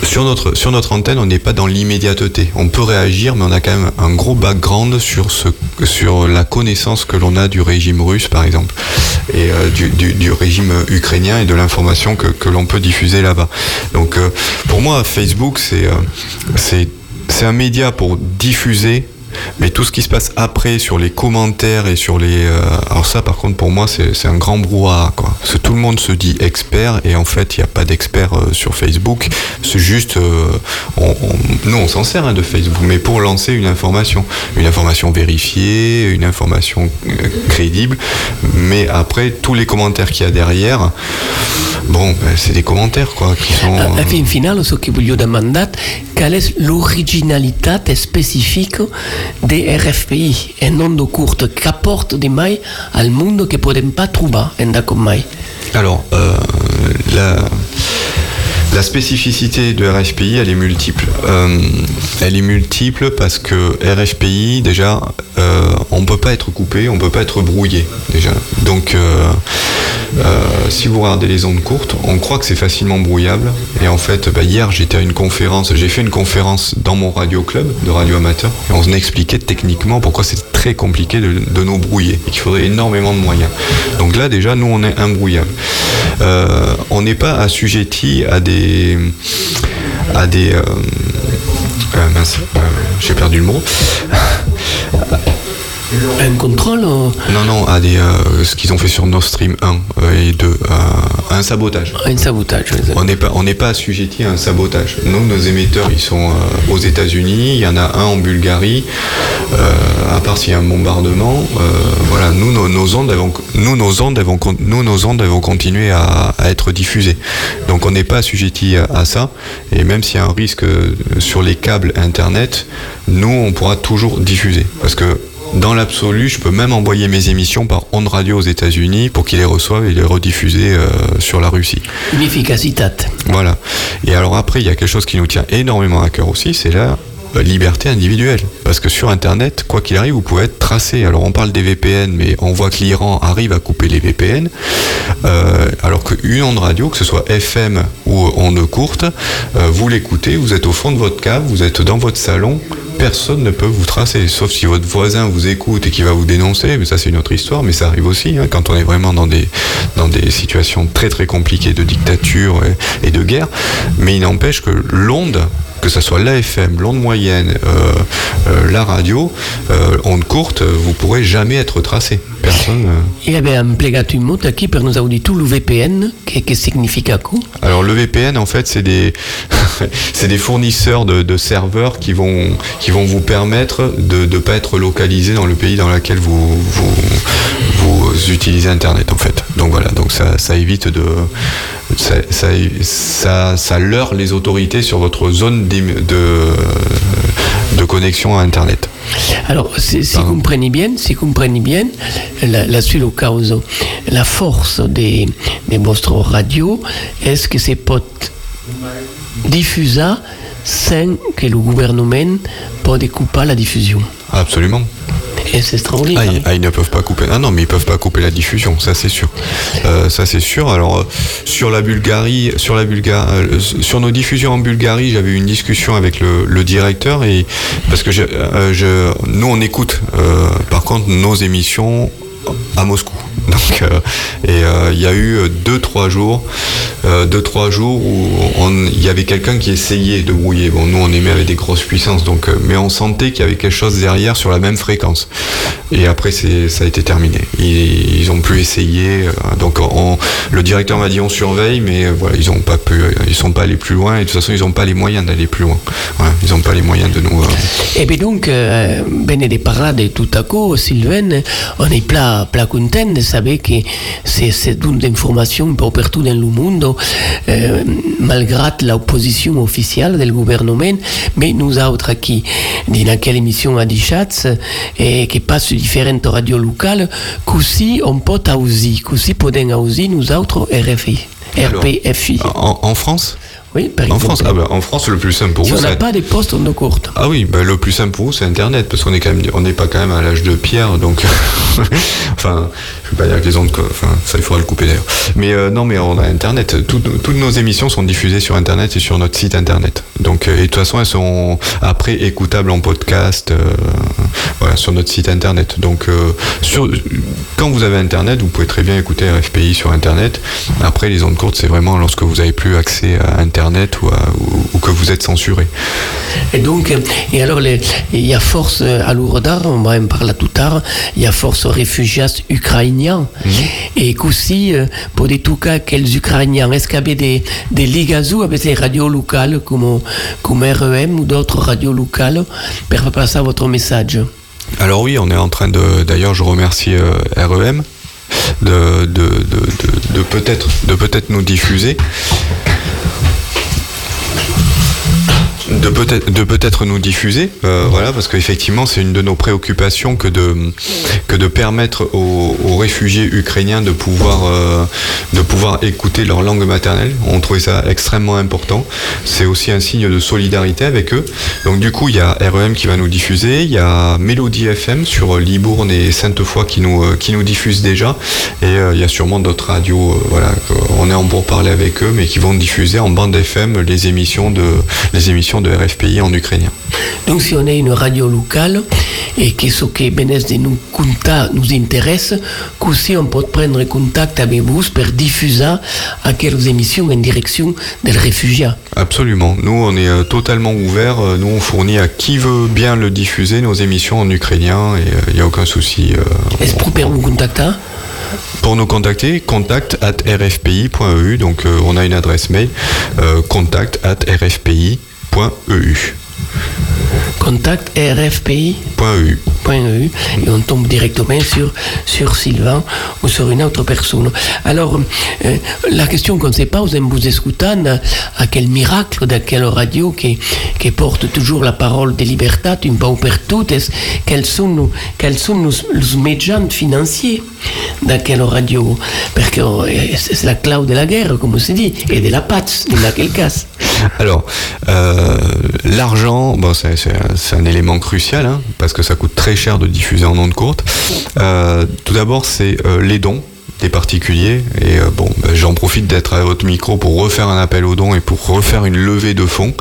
sur notre sur notre antenne, on n'est pas dans l'immédiateté. On peut réagir, mais on a quand même un gros background sur ce sur la connaissance que l'on a du régime russe, par exemple, et euh, du, régime ukrainien et de l'information que, que l'on peut diffuser là-bas. Donc pour moi, Facebook, c'est c'est un média pour diffuser Mais tout ce qui se passe après sur les commentaires et sur les... euh, alors ça par contre pour moi c'est un grand brouhaha. Quoi. Parce que tout le monde se dit expert et en fait il n'y a pas d'expert euh, sur Facebook. C'est juste... euh, on- on- nous on s'en sert hein, de Facebook, mais pour lancer une information. Une information vérifiée, une information crédible. Mais après tous les commentaires qu'il y a derrière, bon ben, c'est des commentaires quoi qui sont... En fin final, ce que voglio demander, quelle est l'originalité spécifique des RFPI en onde courte qu'apporte de mai al mundo que podem pas trouver en da la spécificité de RFPI, elle est multiple. Euh, elle est multiple parce que RFPI, déjà, euh, on ne peut pas être coupé, on ne peut pas être brouillé, déjà. Donc, euh, si vous regardez les ondes courtes, on croit que c'est facilement brouillable. Et en fait, bah, hier, j'étais à une conférence, j'ai fait une conférence dans mon radio club de radio amateur, et on expliquait techniquement pourquoi c'est très compliqué de, de nous brouiller et qu'il faudrait énormément de moyens. Donc là, déjà, nous, on est imbrouillable. On n'est pas assujetti à des. À des. euh, euh, mince, euh, j'ai perdu le mot. Un contrôle ou Non, non, à des, euh, ce qu'ils ont fait sur Nord Stream 1 euh, et 2, euh, un sabotage. un sabotage? On n'est pas, on n'est pas assujetti à un sabotage. Nous, nos émetteurs, ils sont euh, aux États-Unis. Il y en a un en Bulgarie. Euh, à part s'il y a un bombardement, euh, voilà. Nous, nos, nos ondes, vont, nous, nos ondes, nous, nos ondes, elles vont continuer à, à être diffusées. Donc, on n'est pas assujetti à, à ça. Et même s'il y a un risque euh, sur les câbles Internet, nous, on pourra toujours diffuser, parce que dans l'absolu, je peux même envoyer mes émissions par onde radio aux États-Unis pour qu'ils les reçoivent et les rediffuser euh, sur la Russie. Une efficacité. Voilà. Et alors après, il y a quelque chose qui nous tient énormément à cœur aussi, c'est la euh, liberté individuelle. Parce que sur Internet, quoi qu'il arrive, vous pouvez être tracé. Alors on parle des VPN, mais on voit que l'Iran arrive à couper les VPN. Euh, alors qu'une onde radio, que ce soit FM ou onde courte, euh, vous l'écoutez, vous êtes au fond de votre cave, vous êtes dans votre salon, personne ne peut vous tracer, sauf si votre voisin vous écoute et qui va vous dénoncer, mais ça c'est une autre histoire, mais ça arrive aussi hein, quand on est vraiment dans des, situations très très compliquées de dictature et, et de guerre, mais il n'empêche que l'onde, que ce soit l'AFM, l'onde moyenne, euh, euh, la radio, euh, onde courte, vous pourrez jamais être tracé. Personne. euh, Il avait un mot aqui per nos auditori, le VPN, que, que significa quoi? Alors le VPN en fait c'est des c'est des fournisseurs de, de serveurs qui vont qui vont vous permettre de ne pas être localisé dans le pays dans lequel vous, vous vous utilisez internet en fait. Donc voilà donc ça, ça évite de ça, ça, ça, ça leurre les autorités sur votre zone de de connexion à internet. Alors, si, si comprenez bien, si comprenez bien, la, la seule cause, la force de, de votre radio, est-ce que c'est peut diffuser sans que le gouvernement peut couper la diffusion? Absolument. C'est. Ah, ils, ah, ils ne peuvent pas couper. Ah non, mais ils peuvent pas couper la diffusion, ça c'est sûr. Euh, ça c'est sûr. Alors euh, sur la Bulgarie, sur la euh, sur nos diffusions en Bulgarie, j'avais eu une discussion avec le, directeur et parce que je, nous on écoute par contre nos émissions à Moscou. Donc, euh, et euh, il y a eu euh, deux trois jours, euh, deux trois jours où il y avait quelqu'un qui essayait de brouiller. Bon, nous on émet avec des grosses puissances, donc, mais on sentait qu'il y avait quelque chose derrière sur la même fréquence. Et après, ça a été terminé. Ils, ils ont pu essayer. donc, on- le directeur m'a dit on surveille, mais ils ont pas pu, ils sont pas allés plus loin. Et de toute façon, ils n'ont pas les moyens d'aller plus loin. Ils n'ont pas les moyens de nous. euh, Et bien donc, euh, bene de parlar de tout à coup, Sylvain, on est pla, pla content de savoir que c'est, une information un peu partout dans le monde, euh, malgré l'opposition officielle du gouvernement, mais nous autres qui, dans quelle émission à Dichatz, et qui passe sur différentes radios locales, qu'aussi on peut aussi, qu'aussi podem aussi nous autres RFI, Alors, RPFI. En, en France? Oui, par En exemple. France, ah bah, en France, le plus simple pour si vous, on n'a pas de postes en courte. Ah oui, bah, le plus simple pour vous, c'est Internet, parce qu'on est quand même, on n'est pas quand même à l'âge de pierre, donc, enfin, je vais pas dire que les ondes, enfin, ça il faudra le couper d'ailleurs. Mais euh, non, mais on a Internet. Toutes, toutes nos émissions sont diffusées sur Internet et sur notre site Internet. Donc, euh, et de toute façon, elles sont après écoutables en podcast euh, voilà, sur notre site internet. Donc, euh, sur, quand vous avez internet, vous pouvez très bien écouter RFPI sur internet. Après, les ondes courtes, c'est vraiment lorsque vous n'avez plus accès à internet ou, à- ou- ou que vous êtes censuré. Et donc, et alors, il y a force euh, à Lourdar, on va en parler tout tard, il y a force aux réfugiés ukrainiens. Et qu'aussi, euh, pour des tout cas, quels Ukrainiens? Est-ce qu'il y avait des, des ligazous avec des radios locales comme, comme REM ou d'autres radios locales pour passer votre message Alors oui, on est en train de. D'ailleurs, je remercie euh, REM de peut-être de peut-être nous diffuser. De peut-être de peut-être nous diffuser, euh, voilà, parce qu'effectivement c'est une de nos préoccupations que de que de permettre aux, aux réfugiés ukrainiens de pouvoir euh, de pouvoir écouter leur langue maternelle. On trouvait ça extrêmement important. C'est aussi un signe de solidarité avec eux. Donc du coup il y a REM qui va nous diffuser, il y a Mélodie FM sur Libourne et Sainte-Foy qui nous euh, qui nous diffusent déjà, et euh, il y a sûrement d'autres radios, euh, voilà, on est en pour parler avec eux, mais qui vont diffuser en bande FM les émissions de les émissions de RFPI en ukrainien. Donc, si on est une radio locale et que ce qui bénesse de nous compta nous intéresse, qu'aussi on peut prendre contact avec vous pour diffuser à quelques émissions en direction des réfugiés. Absolument. Nous, on est euh, totalement ouvert. Euh, Nous, on fournit à qui veut bien le diffuser nos émissions en ukrainien et il n'y a aucun souci. euh, Est-ce pour vous contacter? Pour nous contacter, contact at rfpi.eu. Donc, euh, on a une adresse mail, euh, contact at rfpi.eu. Contact rfpi. .eu. .eu, et on tombe directement sur, sur Sylvain ou sur une autre personne. Alors, euh, la question qu'on ne sait pas, vous aimez vous écouter à quel miracle de quelle radio qui, qui porte toujours la parole de liberté, une pour toutes, quels sont, nos- quels sont nos, les médias financiers? De quelle radio Parce que euh, c'est la cloud de la guerre, comme on se dit, et de la patte, dans quel cas. Alors, euh, l'argent, bon, c'est un, un élément crucial, hein, parce que ça coûte très cher de diffuser en ondes courtes. Euh, tout d'abord, c'est les dons des particuliers. Et euh, bon, ben, j'en profite d'être à votre micro pour refaire un appel aux dons et pour refaire une levée de fonds.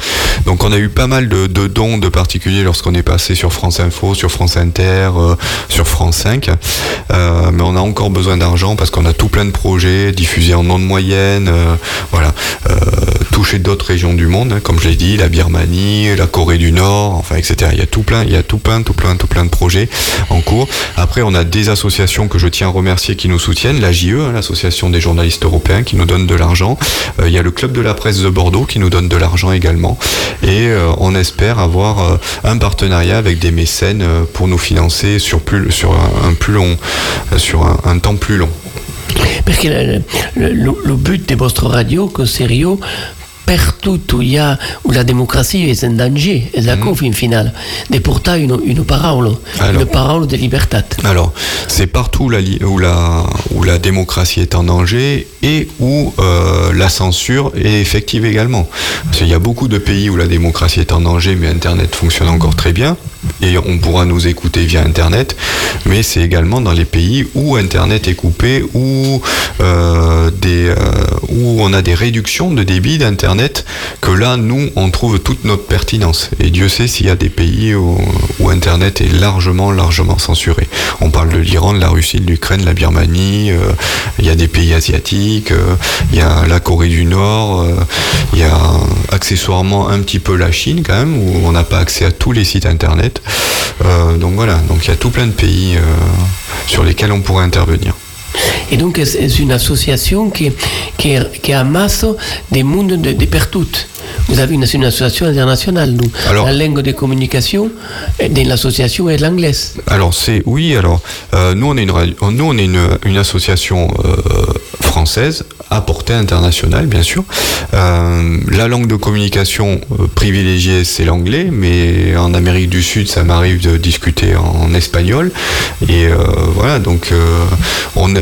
Donc, on a eu pas mal de, dons de particuliers lorsqu'on est passé sur France Info, sur France Inter, euh, sur France 5. Euh, mais on a encore besoin d'argent parce qu'on a tout plein de projets diffusés en ondes moyennes, euh, voilà, toucher d'autres régions du monde, hein, comme je l'ai dit, la Birmanie, la Corée du Nord, enfin, etc. Il y a tout plein, il y a tout plein, tout plein, tout plein de projets en cours. Après, on a des associations que je tiens à remercier qui nous soutiennent, la JE, hein, l'association des journalistes européens, qui nous donne de l'argent. Euh, il y a le club de la presse de Bordeaux qui nous donne de l'argent également. Et euh, on espère avoir euh, un partenariat avec des mécènes pour nous financer sur plus, sur un, plus long, sur un, temps plus long. Le but de votre radio, sérieux, partout où il y a où la démocratie est en danger, et d'accord, fin final, de porter une, une parole, Alors. une parole de liberté. Alors, c'est partout la où, la, où la démocratie est en danger et où euh, la censure est effective également. Parce qu'il y a beaucoup de pays où la démocratie est en danger, mais Internet fonctionne encore très bien. Et on pourra nous écouter via Internet, mais c'est également dans les pays où Internet est coupé, où, euh, des, euh, où on a des réductions de débit d'Internet, que là, nous, on trouve toute notre pertinence. Et Dieu sait s'il y a des pays où, Internet est largement, largement censuré. On parle de l'Iran, de la Russie, de l'Ukraine, de la Birmanie, euh, il y a des pays asiatiques, euh, il y a la Corée du Nord, euh, il y a accessoirement un petit peu la Chine quand même, où on n'a pas accès à tous les sites Internet. Donc voilà, donc il y a tout plein de pays sur lesquels on pourrait intervenir. Et donc, c'est une association qui, qui, qui amasse des mondes de, de partout. Vous avez une, une association internationale, nous. Alors- la langue de communication de l'association est l'anglais. Alors c'est oui. Alors euh, nous on est une nous on est une, une association euh, française à portée internationale bien sûr. Euh, la langue de communication euh, privilégiée c'est l'anglais, mais en Amérique du Sud ça m'arrive de discuter en espagnol et euh, voilà donc on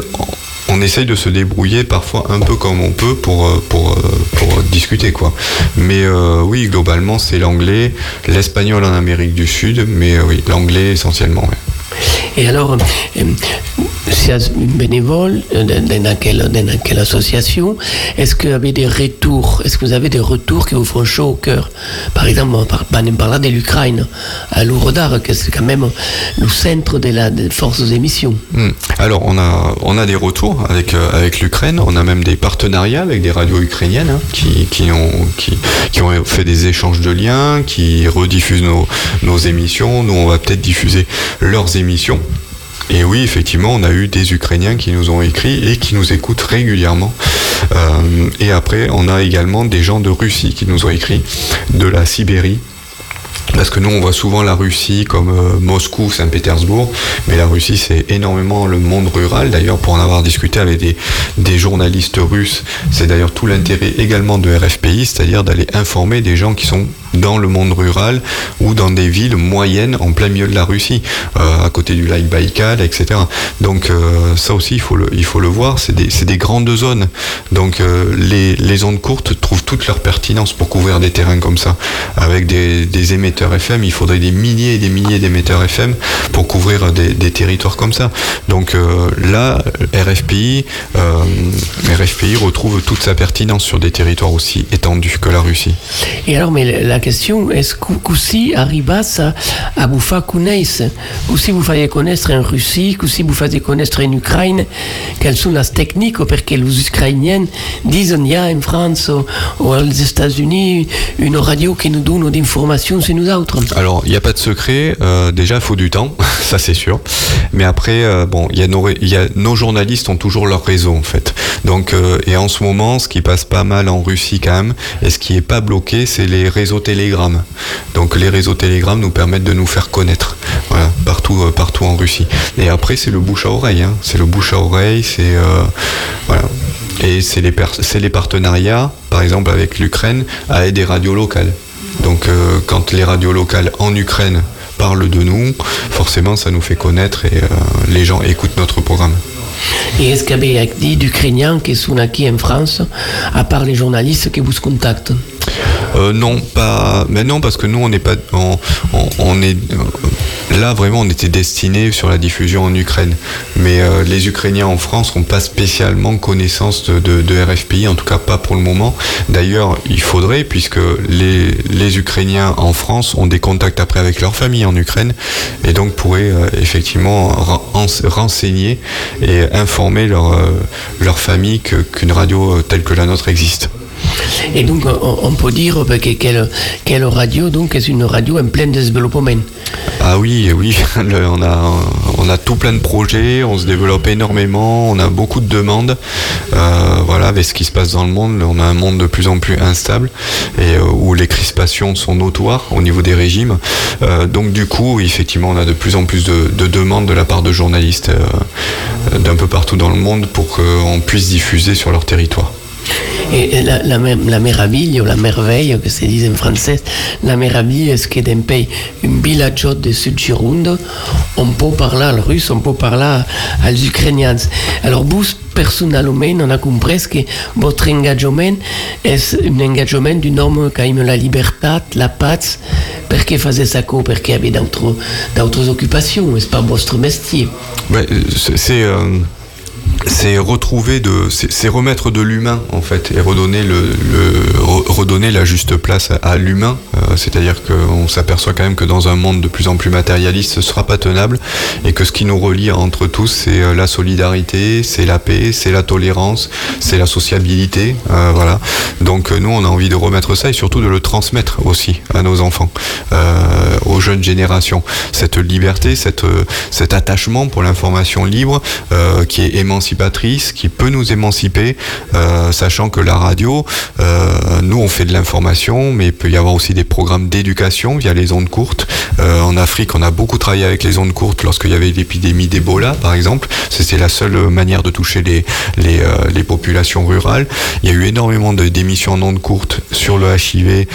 on essaye de se débrouiller parfois un peu comme on peut pour, pour, pour discuter quoi. Mais oui, globalement c'est l'anglais, l'espagnol en Amérique du Sud, mais oui, l'anglais essentiellement. Et alors, bénévole euh, dans quelle, dans quelle association Est-ce que vous avez des retours Est-ce que vous avez des retours qui vous font chaud au cœur? Par exemple, on par- on parle de l'Ukraine, à Lourodar, que c'est quand même le centre de la des forces d'émission. Hmm. Alors, on a, on a des retours avec, euh, avec l'Ukraine, on a même des partenariats avec des radios ukrainiennes hein, qui, qui, ont, qui, qui ont fait des échanges de liens, qui rediffusent nos, nos émissions. Nous, on va peut-être diffuser leurs émissions. Et oui, effectivement, on a eu des Ukrainiens qui nous ont écrit et qui nous écoutent régulièrement. Euh, et après, on a également des gens de Russie qui nous ont écrit, de la Sibérie, parce que nous, on voit souvent la Russie comme euh, Moscou, Saint-Pétersbourg, mais la Russie, c'est énormément le monde rural. D'ailleurs, pour en avoir discuté avec des, des journalistes russes, c'est d'ailleurs tout l'intérêt également de RFPI, c'est-à-dire d'aller informer des gens qui sont dans le monde rural ou dans des villes moyennes en plein milieu de la Russie, euh, à côté du lac Baïkal, etc. Donc euh, ça aussi, il faut le, il faut le voir, c'est des, des grandes zones. Donc euh, les, les ondes courtes trouvent toute leur pertinence pour couvrir des terrains comme ça. Avec des, émetteurs FM, il faudrait des milliers et des milliers d'émetteurs FM pour couvrir des, territoires comme ça. Donc là, RFPI, RFPI retrouve toute sa pertinence sur des territoires aussi étendus que la Russie. Et alors, mais la question, est-ce que aussi arribas à, à vous faire connaître, ou si vous faites connaître en Russie, ou si vous faites connaître en Ukraine, quelles sont les techniques, parce que les Ukrainiens disent il y a en France ou, aux États-Unis une radio qui nous donne des informations sur nous autres. Alors, il n'y a pas de secret. euh, déjà, il faut du temps, ça c'est sûr. Mais après, euh, bon, il y a nos, y a, nos journalistes ont toujours leur réseau en fait. Donc, euh, et en ce moment, ce qui passe pas mal en Russie quand même, et ce qui est pas bloqué, c'est les réseaux Telegram. Donc, les réseaux Telegram nous permettent de nous faire connaître, voilà, partout, euh, partout en Russie. Et après, c'est le bouche à oreille. hein. C'est le bouche à oreille. C'est euh, voilà. Et c'est les, les partenariats, par exemple avec l'Ukraine, avec des radios locales. Donc euh, quand les radios locales en Ukraine parlent de nous, forcément ça nous fait connaître et les gens écoutent notre programme. Et est-ce qu'il y a d'Ukrainiens qui sont ici en France, à part les journalistes qui vous contactent Euh, non, pas. Mais non, parce que nous, on n'est pas. Est. euh, Là, vraiment, on était destiné sur la diffusion en Ukraine. Mais euh, les Ukrainiens en France n'ont pas spécialement connaissance de, RFPI, en tout cas pas pour le moment. D'ailleurs, il faudrait, puisque les, Ukrainiens en France ont des contacts après avec leur famille en Ukraine, et donc pourraient effectivement ren- en- renseigner et informer leur, famille qu'une radio telle que la nôtre existe. Et donc, on, peut dire que quelle, quelle radio donc, est une radio en plein développement. Ah oui, oui, le- on, a, on a tout plein de projets, on se développe énormément, on a beaucoup de demandes. Euh, voilà, avec ce qui se passe dans le monde, on a un monde de plus en plus instable et euh, où les crispations sont notoires au niveau des régimes. Euh, donc du coup, oui, effectivement, on a de plus en plus de, de demandes de la part de journalistes d'un peu partout dans le monde pour qu'on puisse diffuser sur leur territoire. Et la, la, la la merveille, que se dit en français, la meraviglia est que d'un pays, un village de Sud Gironde, on peut parler le russe, on peut parler aux Ukrainiens. Alors, vous, personnellement, on a compris que votre engagement est un engagement d'un homme qui aime la liberté, la paix, perché faisait ça Parce qu'il avait d'autres occupations, c'est pas votre métier? Euh, c'est euh, c'est retrouver de c'est remettre de l'humain en fait et redonner le, le- re- redonner la juste place à, l'humain. Euh, c'est-à-dire qu'on s'aperçoit quand même que dans un monde de plus en plus matérialiste ce sera pas tenable et que ce qui nous relie entre tous c'est euh, la solidarité c'est la paix c'est la tolérance c'est la sociabilité euh, voilà. Donc euh, nous on a envie de remettre ça et surtout de le transmettre aussi à nos enfants euh, aux jeunes générations. Cette liberté cette euh, cet attachement pour l'information libre qui est qui peut nous émanciper euh, sachant que la radio euh, nous on fait de l'information mais il peut y avoir aussi des programmes d'éducation via les ondes courtes. Euh, en Afrique on a beaucoup travaillé avec les ondes courtes lorsqu'il y avait l'épidémie d'Ebola par exemple. C'était la seule manière de toucher les les, populations rurales. Il y a eu énormément d'émissions en ondes courtes sur le HIV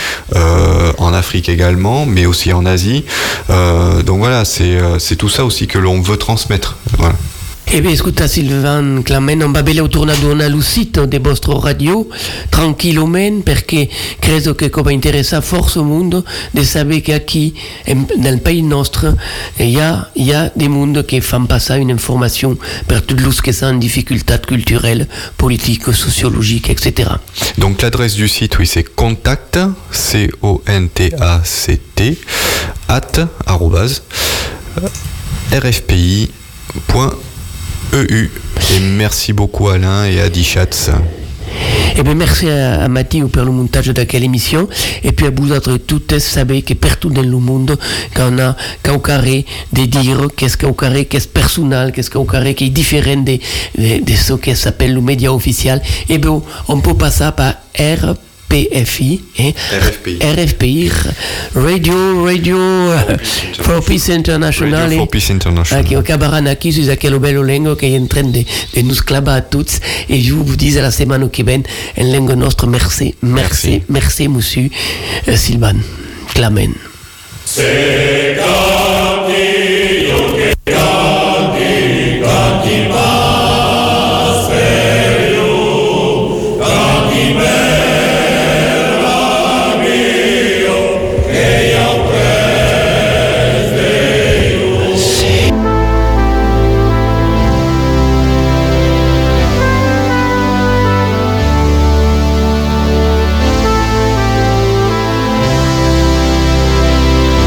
en Afrique également mais aussi en Asie. Donc voilà c'est tout ça aussi que l'on veut transmettre. Voilà. Eh bien, écoute, Sylvain Clamen, on va bene tornato a l'uscito de vostro radio, tranquillamente, perché credo che come interessa forse il mondo di sapere che qui, nel paese nostro, il y a, il y a des mondes qui font passer une information per tutti los che sono in difficoltà culturelle, politiques, sociologiques, etc. Donc l'adresse du site, oui, c'est contact, C-O-N-T-A-C-T, at, arrobase, rfpi.eu. Et merci beaucoup Alain et Adi Schatz. Eh bien, merci à, Matteo per le montage de quelle émission. Et puis à vous autres toutes, savez que partout dans le monde, qu'on a qu'au carré de dire qu'est-ce qu'au carré, qu'est-ce personnel, qu'est-ce qu'au carré qui est différent de, ce qui s'appelle le média officiel. Et bien, on peut passer par RPFI, hein, RFPI. RFPI, Radio, Radio uh, for Peace International. Radio for Peace International. Aqui, o cabaran aqui, c'est aquele belo lengo que est en train de, de nous clavar à tous. Et je vous dis à la semaine qui vient, en langue nostre, merci, merci, merci, monsieur Sylvain Clamen. Se